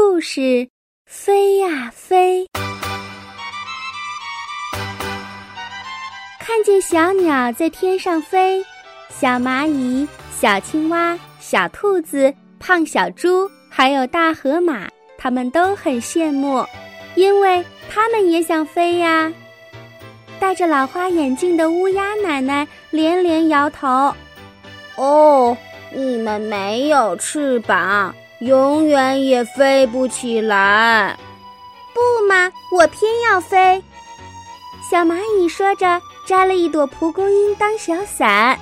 故事：飞呀飞，看见小鸟在天上飞，小蚂蚁、小青蛙、小兔子、胖小猪，还有大河马，他们都很羡慕，因为他们也想飞呀。戴着老花眼镜的乌鸦奶奶连连摇头：“哦，你们没有翅膀。”永远也飞不起来，不嘛，我偏要飞。小蚂蚁说着，摘了一朵蒲公英当小伞。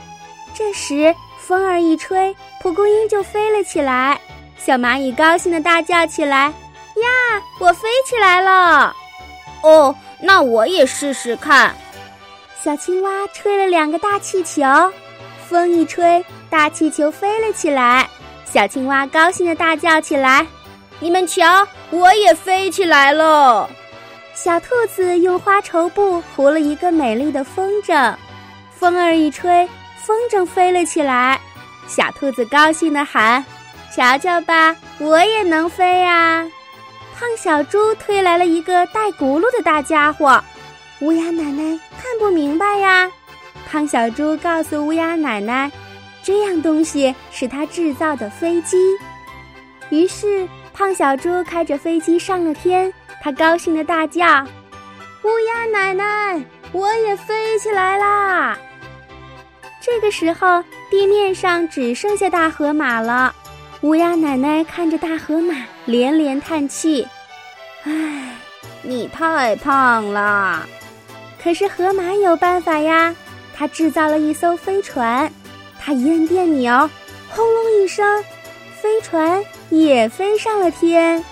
这时风儿一吹，蒲公英就飞了起来。小蚂蚁高兴的大叫起来：“呀，我飞起来了！”哦，那我也试试看。小青蛙吹了两个大气球，风一吹，大气球飞了起来。小青蛙高兴的大叫起来：“你们瞧，我也飞起来了！”小兔子用花绸布糊了一个美丽的风筝，风儿一吹，风筝飞了起来。小兔子高兴的喊：“瞧瞧吧，我也能飞呀！”胖小猪推来了一个带轱辘的大家伙，乌鸦奶奶看不明白呀。胖小猪告诉乌鸦奶奶。这样东西是他制造的飞机，于是胖小猪开着飞机上了天。他高兴的大叫：“乌鸦奶奶，我也飞起来啦！”这个时候，地面上只剩下大河马了。乌鸦奶奶看着大河马，连连叹气：“唉，你太胖了。”可是河马有办法呀，他制造了一艘飞船。他一摁电钮，轰隆一声，飞船也飞上了天。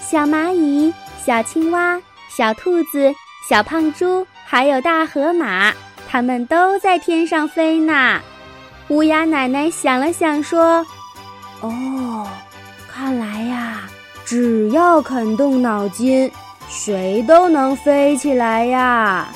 小蚂蚁、小青蛙、小兔子、小胖猪，还有大河马，它们都在天上飞呢。乌鸦奶奶想了想，说：“哦，看来呀，只要肯动脑筋，谁都能飞起来呀。”